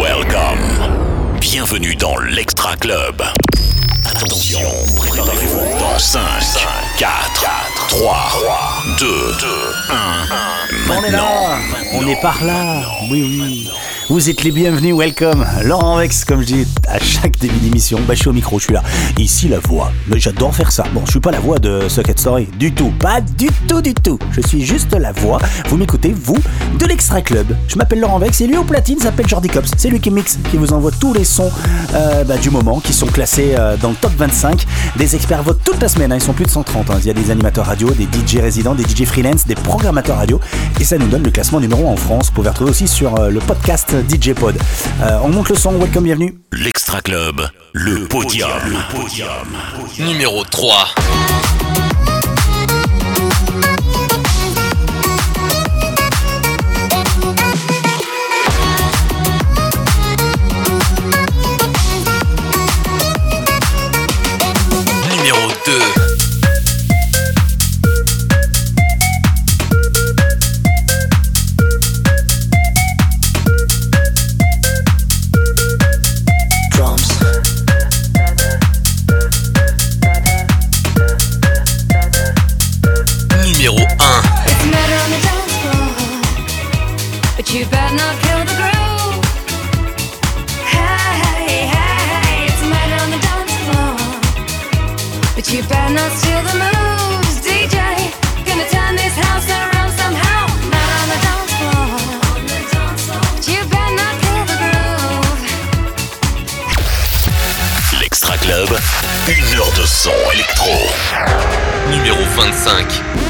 Welcome. Bienvenue dans l'Extra Club. Attention, préparez-vous dans 5, 4, 3, 2, 1. On est là, on est par là, oui oui. Vous êtes les bienvenus, welcome. Laurent Vex, comme je dis à chaque début d'émission, bah, je suis au micro, je suis là. Ici, la voix. Mais j'adore faire ça. Bon, je suis pas la voix de Socket Story, du tout. Pas du tout, du tout. Je suis juste la voix. Vous m'écoutez, vous, de l'Extra Club. Je m'appelle Laurent Vex et lui au platine s'appelle Jordi Cops. C'est lui qui mixe, qui vous envoie tous les sons euh, bah, du moment, qui sont classés euh, dans le top 25. Des experts votent toute la semaine, hein. ils sont plus de 130. hein. Il y a des animateurs radio, des DJ résidents, des DJ freelance, des programmateurs radio. Et ça nous donne le classement numéro 1 en France. Vous pouvez retrouver aussi sur euh, le podcast DJ Pod. Euh, on monte le son, welcome, bienvenue. L'Extra Club, le podium. Le podium. Numéro 3. De son électro. Numéro 25.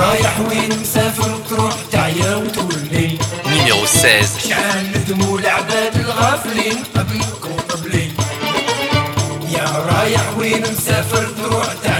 رايح وين؟ مسافر تروح تعيا وتولي. نيميرو 16 شحال ندموا العباد الغافلين قبلك وقبلي يا رايح وين؟ مسافر تروح تعيا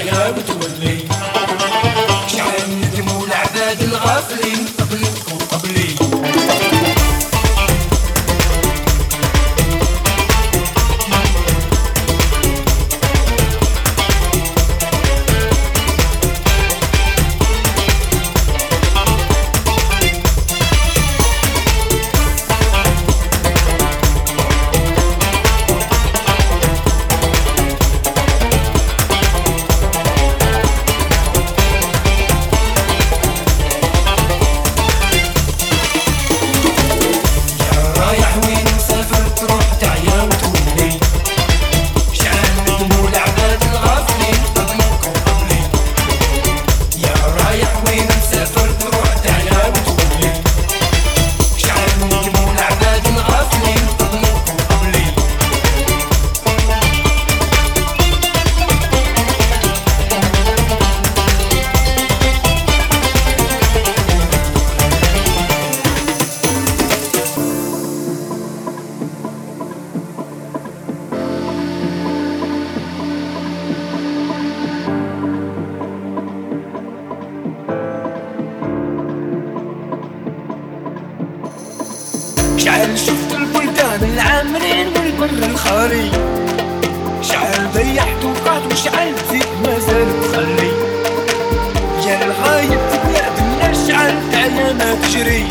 ما تجري.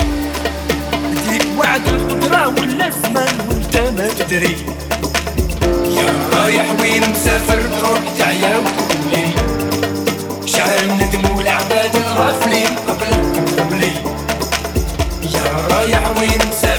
بديك وعد القدرة ولا الزمان وانت ما تدري. يا رايح وين مسافر بروح تعيا وتقولي شعر الندم والعباد الغافلين قبل قبلي. يا رايح وين مسافر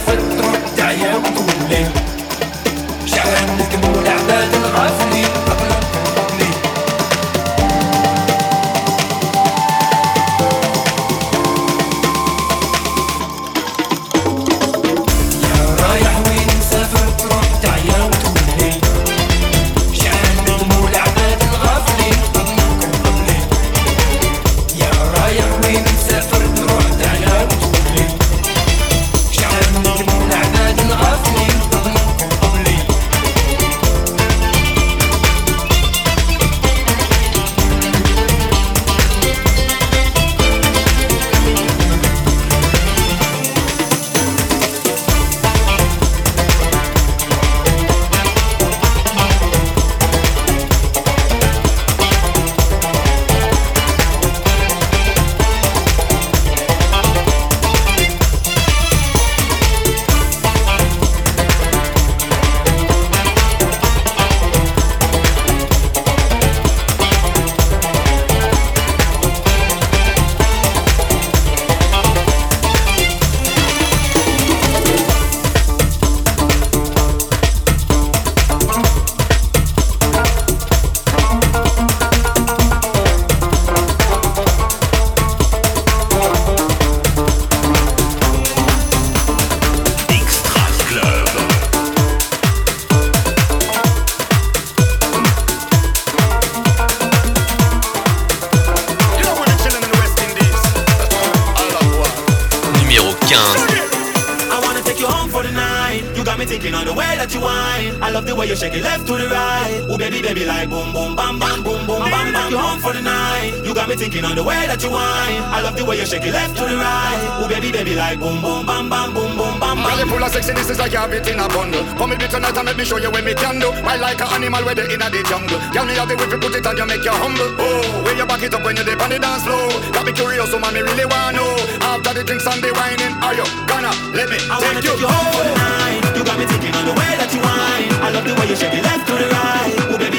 I love the way you shake it left to the right. Oh baby, baby, like boom, boom, bam, bam, boom, boom, bam, bam. You home for the night. You got me thinking on the way that you whine. I love the way you shake it left to the right. Oh baby, baby, like boom, boom, bam, bam, boom, boom, bam, Girl, you full of sexy, this is like you have it in a bundle. Come with me tonight and let me show you what me can do. I like an animal where they in the jungle. Girl, me have the way to put it on you, make you humble. Oh, when you back it up when you dip on the dance floor. Got me curious, so man, me really wanna know. After the drinks and the whining, are you gonna let me I wanna you? take you home for the night. You got me thinking on the way that you whine. I love the way you shake it left to the right.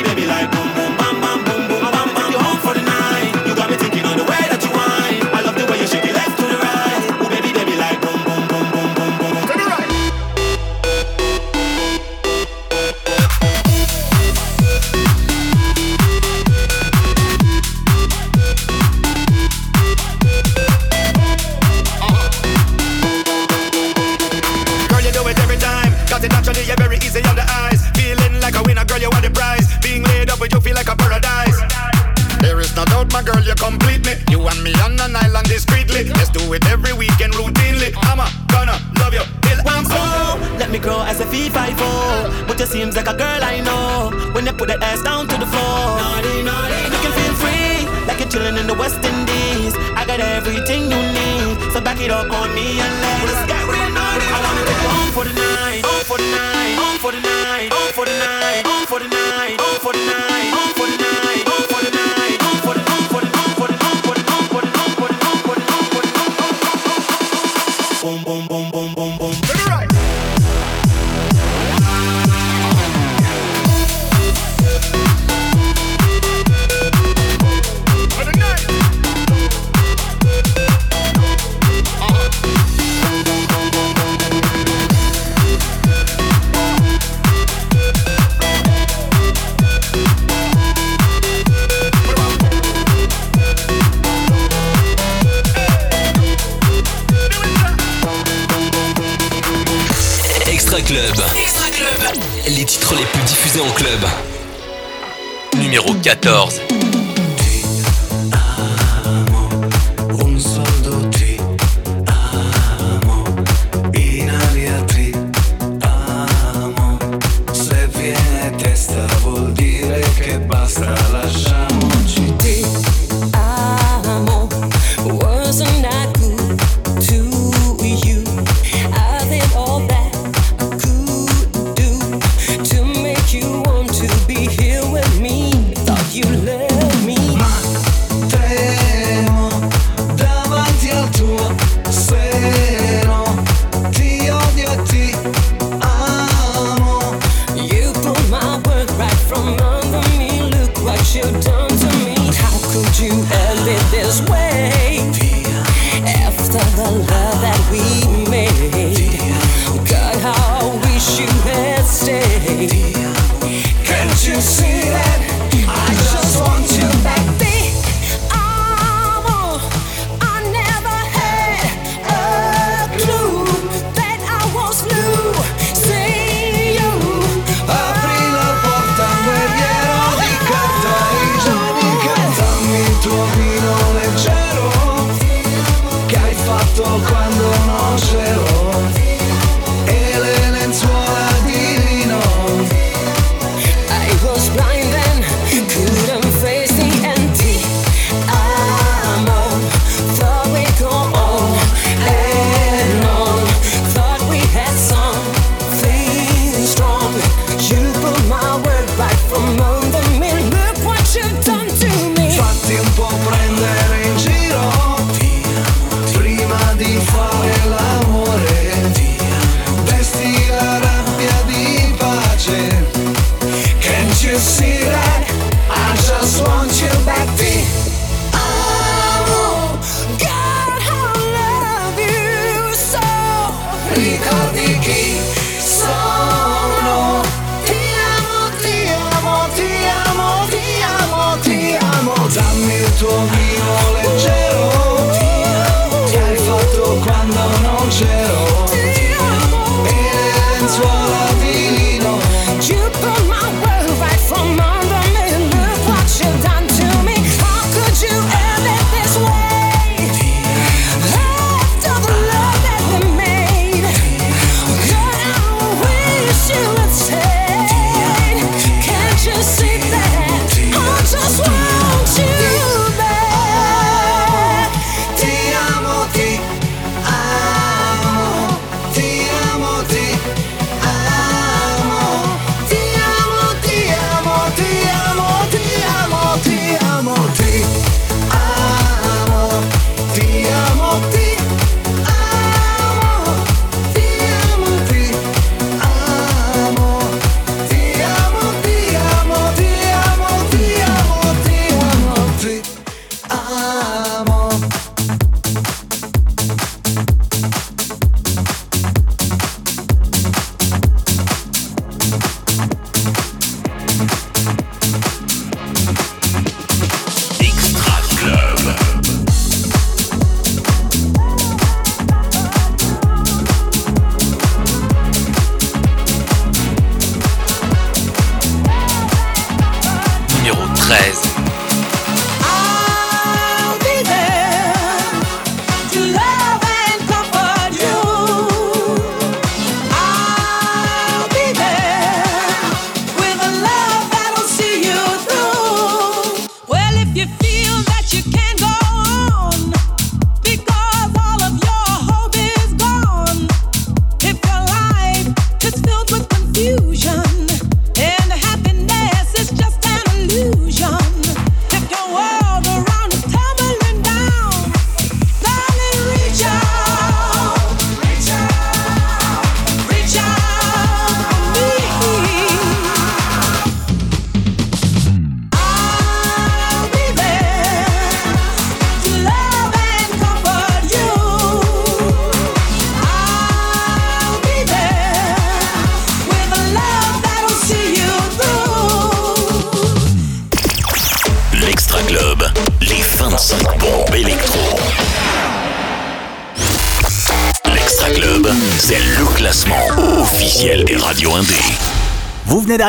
Up on me Les plus diffusés en club. Numéro 14.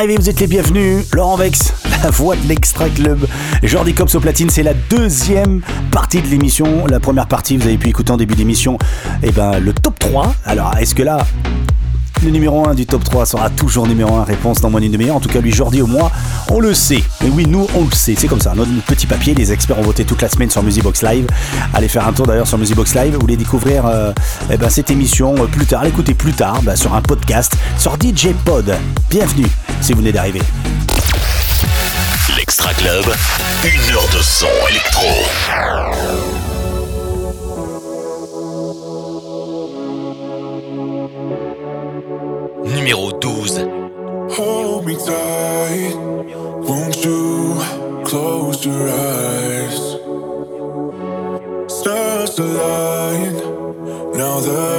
Vous êtes les bienvenus. Laurent Vex, la voix de l'Extra Club. Jordi Cops au platine, c'est la deuxième partie de l'émission. La première partie, vous avez pu écouter en début d'émission, eh ben, le top 3. Alors, est-ce que là, le numéro 1 du top 3 sera toujours numéro 1 Réponse dans moins d'une demi-heure. En tout cas, lui, Jordi, au moins, on le sait. Et oui, nous, on le sait. C'est comme ça. Notre petit papier, les experts ont voté toute la semaine sur Musibox Live. Allez faire un tour d'ailleurs sur Musibox Live. Vous voulez découvrir euh, eh ben, cette émission euh, plus tard, l'écouter plus tard bah, sur un podcast, sur DJ Pod. Bienvenue si vous venez d'arriver. L'Extra Club, une heure de son électro. Numéro 12. Hold me tight, won't you close your eyes? Stars align, now the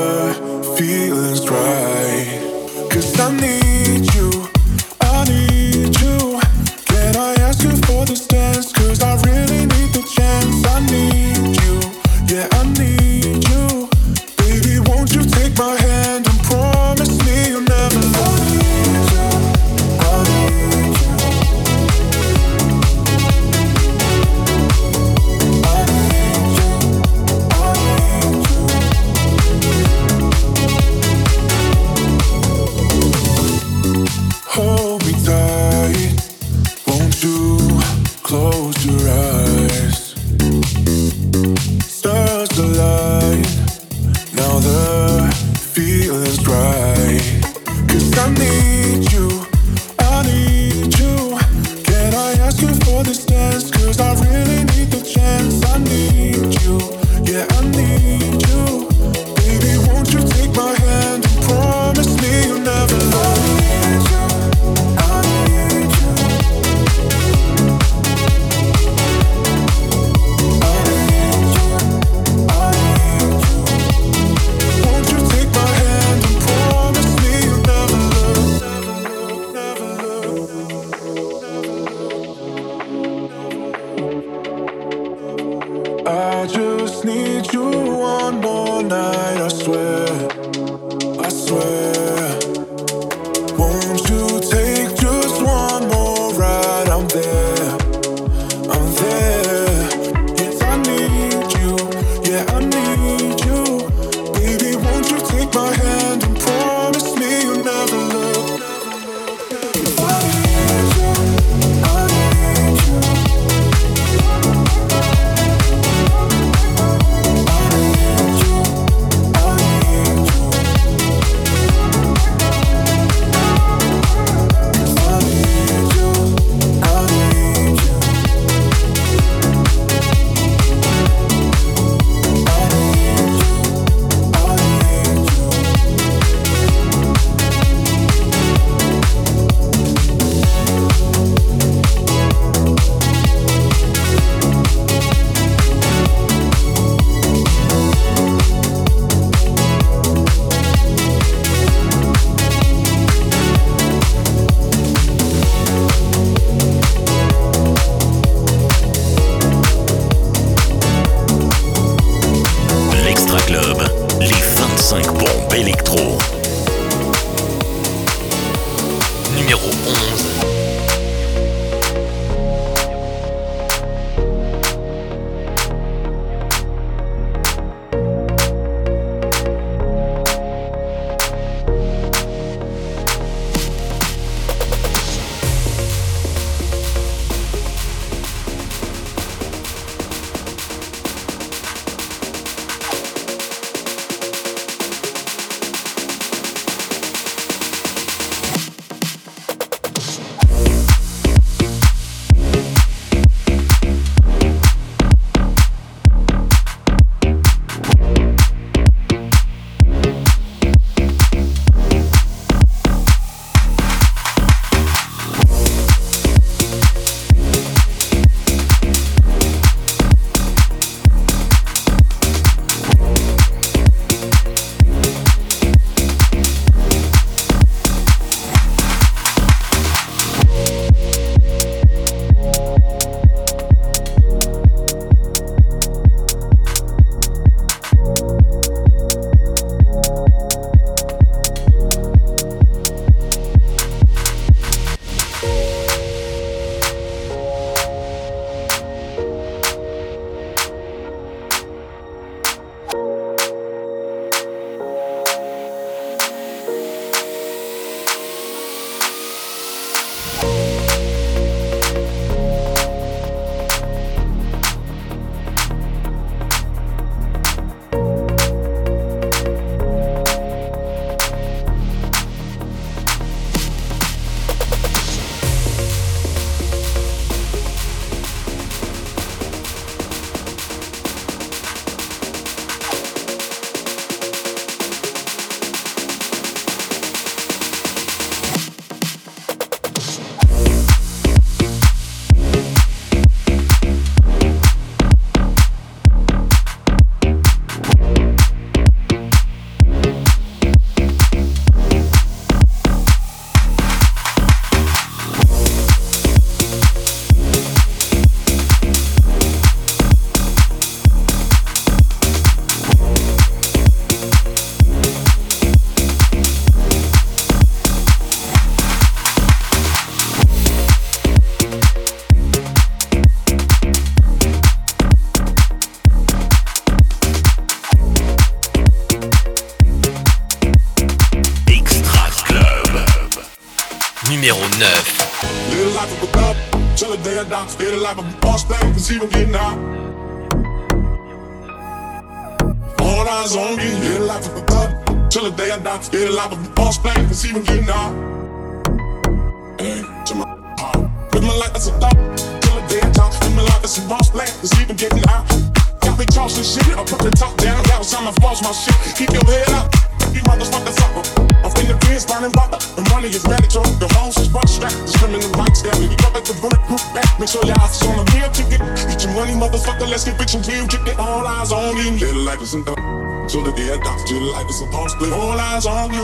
time my shit. Keep your head up, you motherfuckers up. I'm in the biz, burning rubber, and money is to the hoes is buck strapped, the criminal rights down. You got like the bulletproof back, make sure your eyes is on the real ticket. Get your money, motherfucker, let's get rich and real chicken. All eyes on you, little and done. Till the you, life thug. Till the day I die, little life of a getting out. All eyes on me,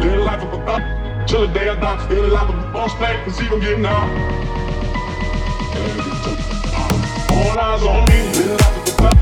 little life of a thug. Till the day I die, little life of a boss play, cause even getting out. All eyes on me, little life of a thug.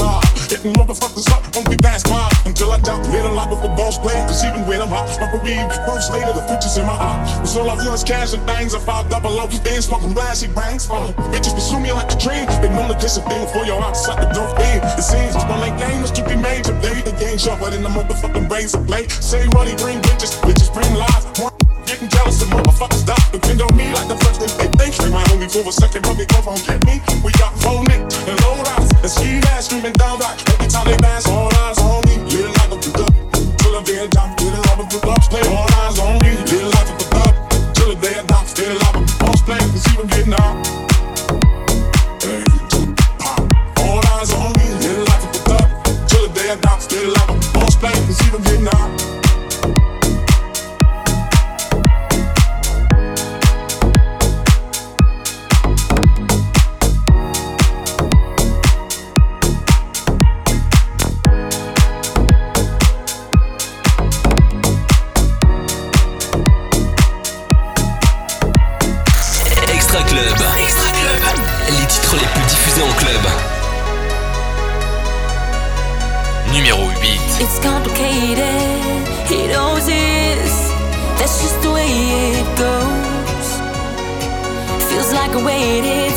why. Hitting motherfuckers up, won't be fast mine. Until I die, live a of a boss player. Cause even when I'm hot, my career first later, the future's in my heart. Cause all I feel is cash and things. I five double low, been smoking glassy bangs. Uh, bitches pursue me like a dream. They know the discipline for your suck the dope in. It seems one like games to be made today. The game sharper than the motherfucking brains of play. Say money bring bitches, bitches bring lies. One Getting jealous of motherfuckers stop depend on me like the thing they think. Only for a second, but they go on get me. We got phone it and low riders and ski ass screaming down back. Every time they pass, all eyes on me. Little like a good till the day I die. Little like a good boss play, all eyes on me. Little like a good till the day I die. Little like a boss play, cause even getting out. All eyes on me. Little like a good till the day I die. Little like a boss play, cause even getting out. goes. Feels like a weight is.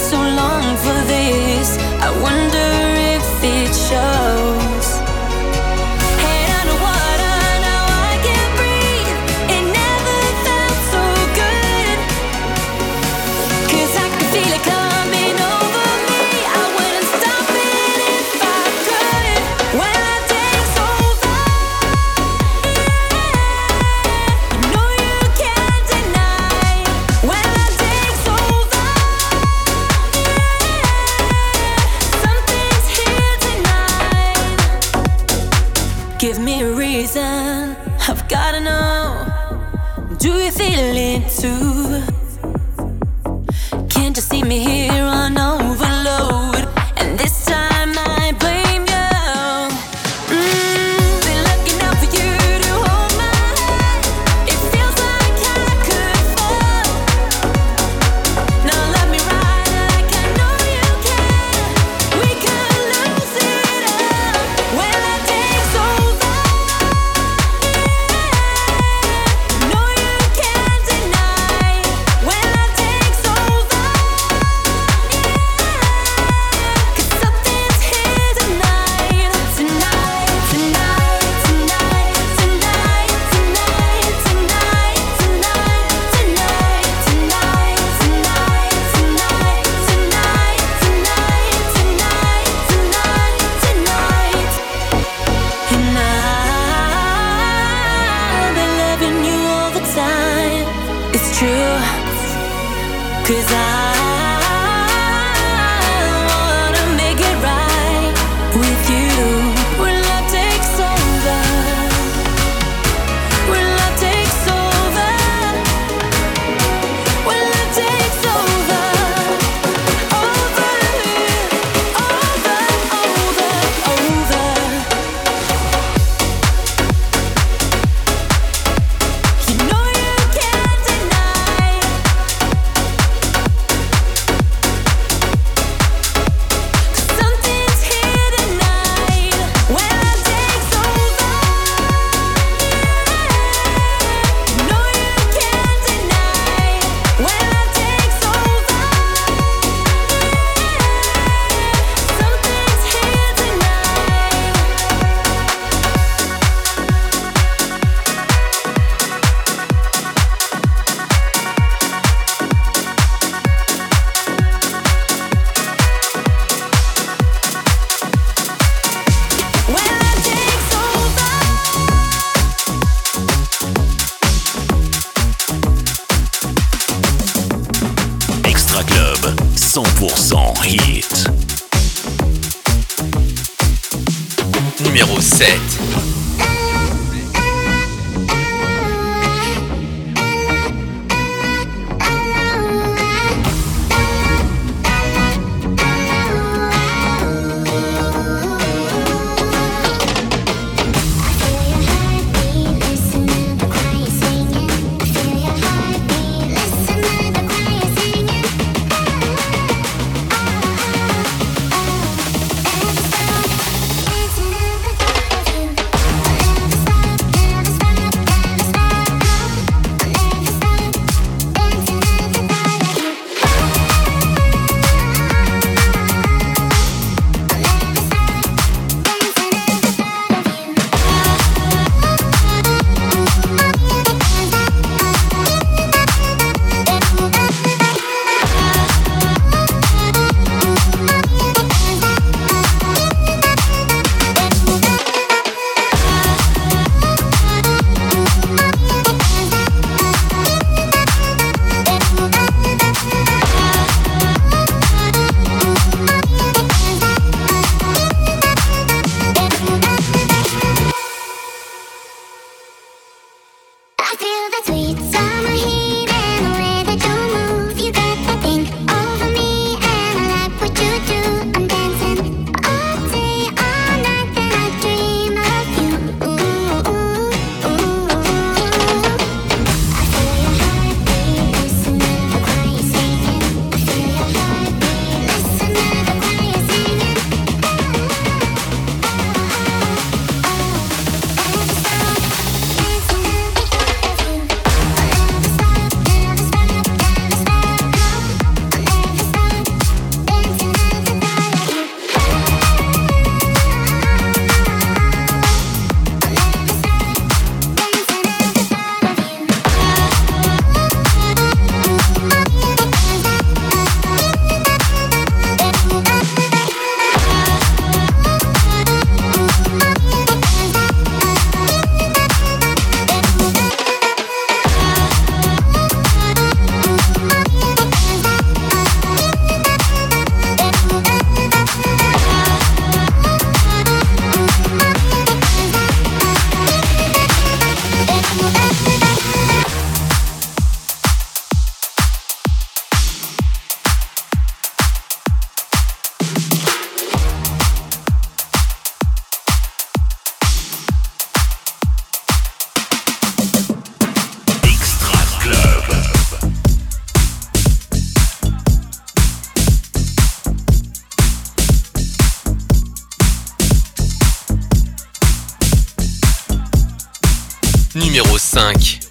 Numéro 5.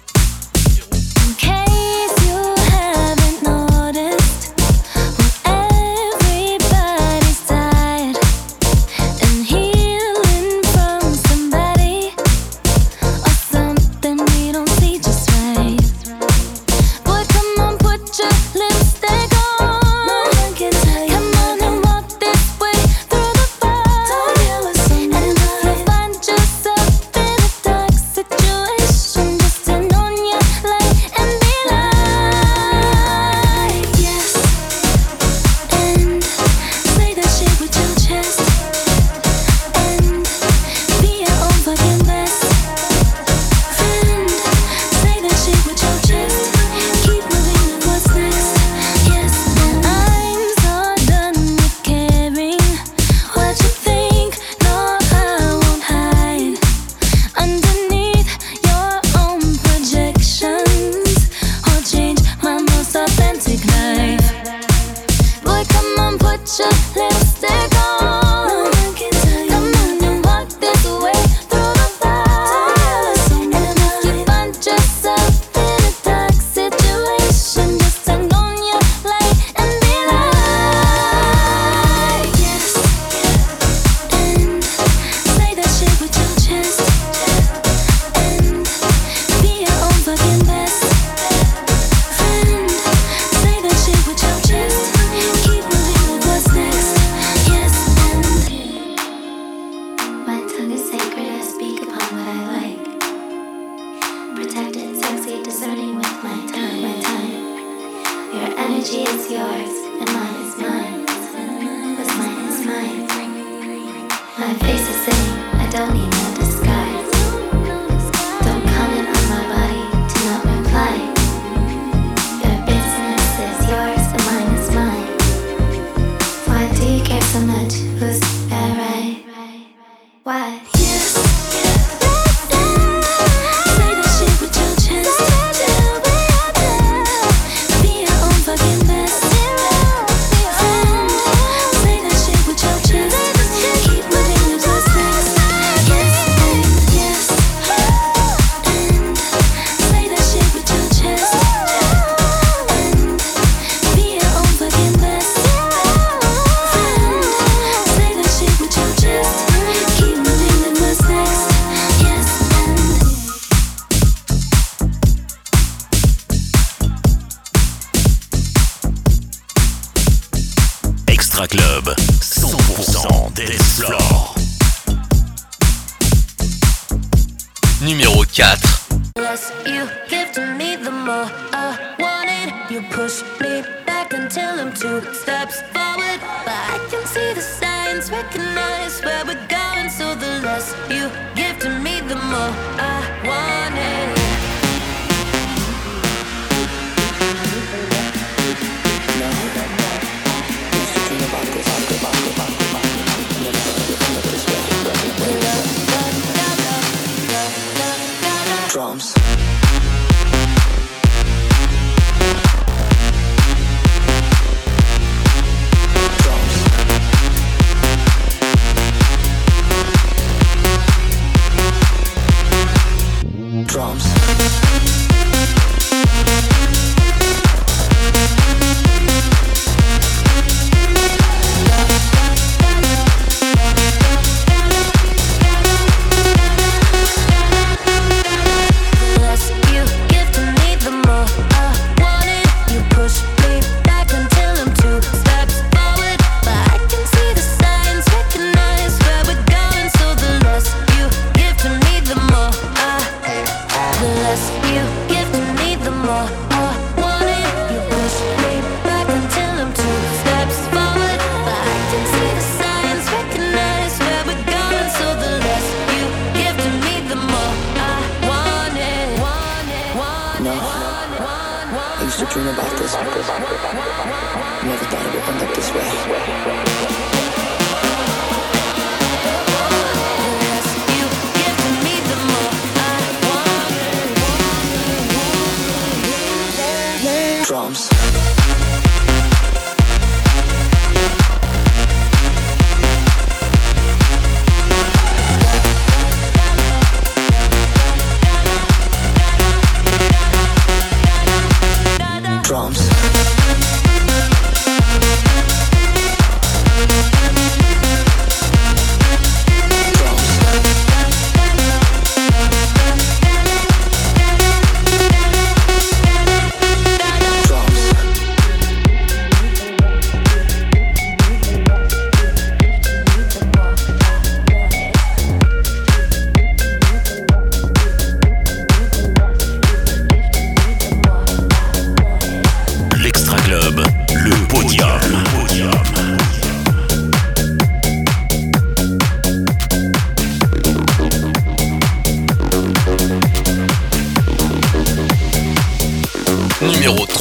My face is saying I don't need nothing.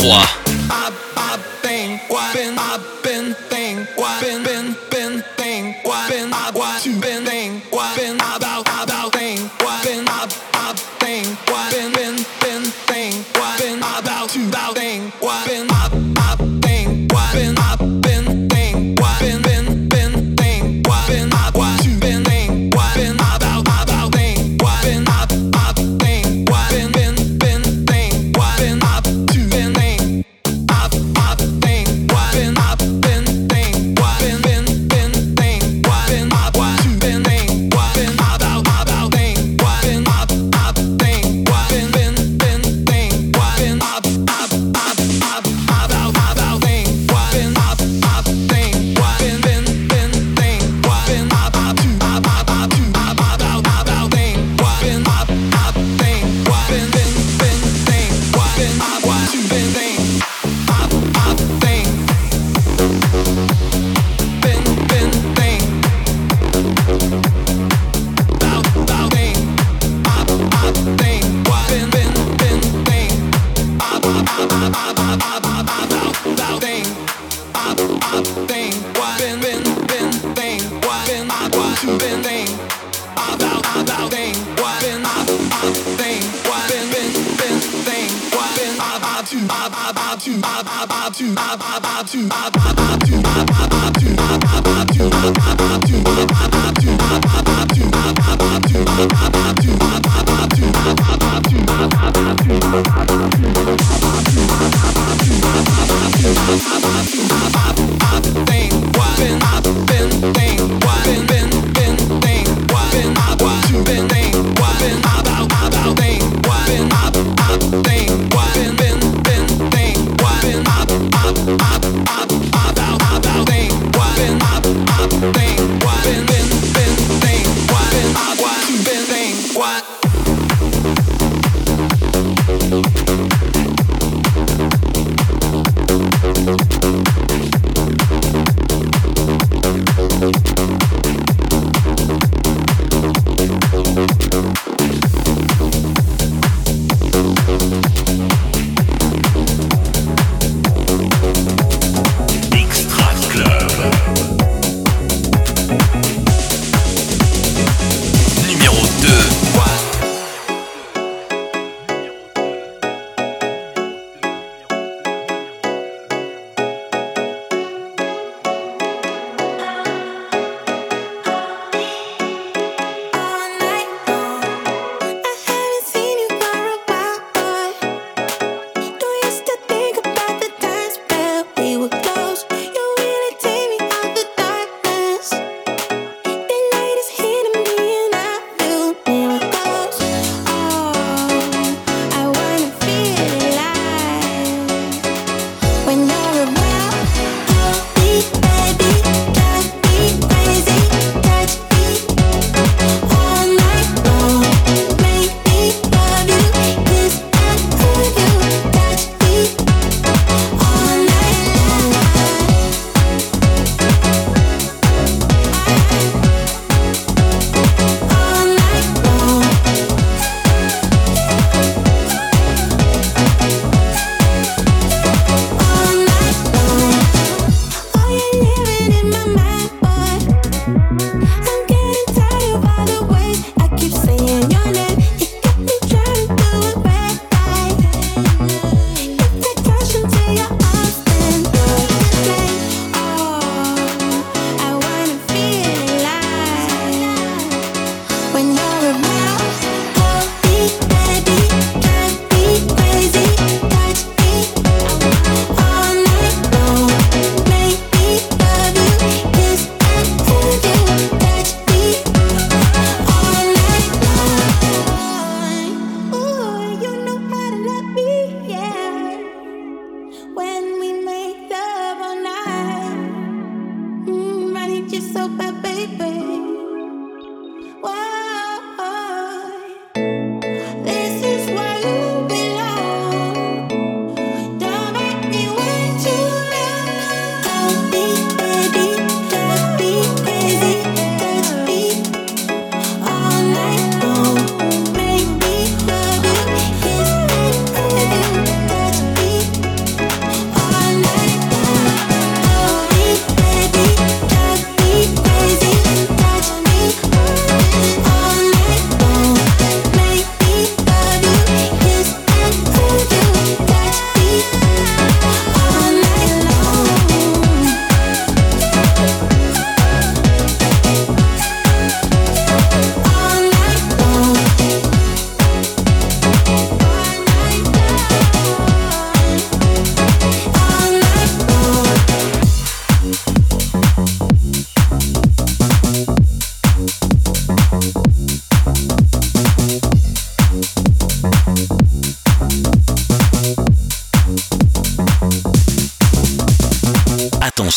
Numéro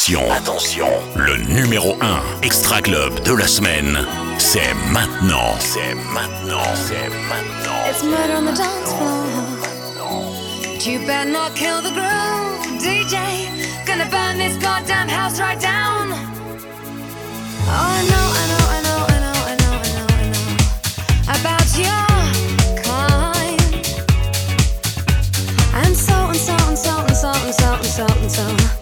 Attention, le numéro 1 Extra Club de la semaine, c'est maintenant. C'est maintenant, c'est maintenant. It's murder on the dance floor. You better not kill the groove, DJ. Gonna burn this goddamn house right down. Oh, I I know, I know, I know, I know, I know, I know. About your kind. And so so and so and so and so and so and so.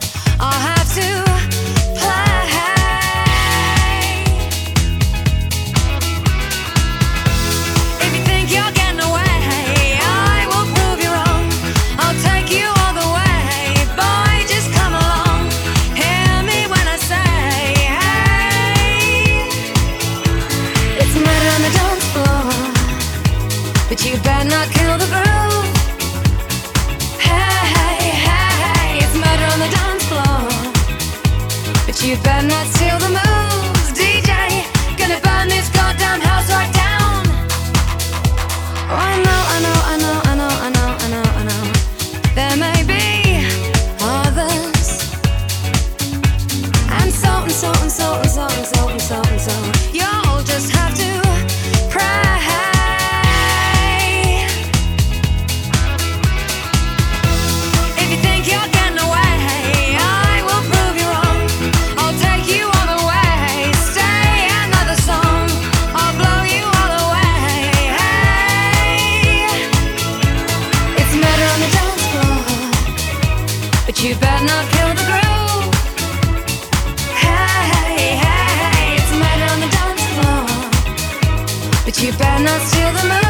You better not kill the group Hey, hey, hey, hey, tomate on the dance floor. But you better not steal the moves,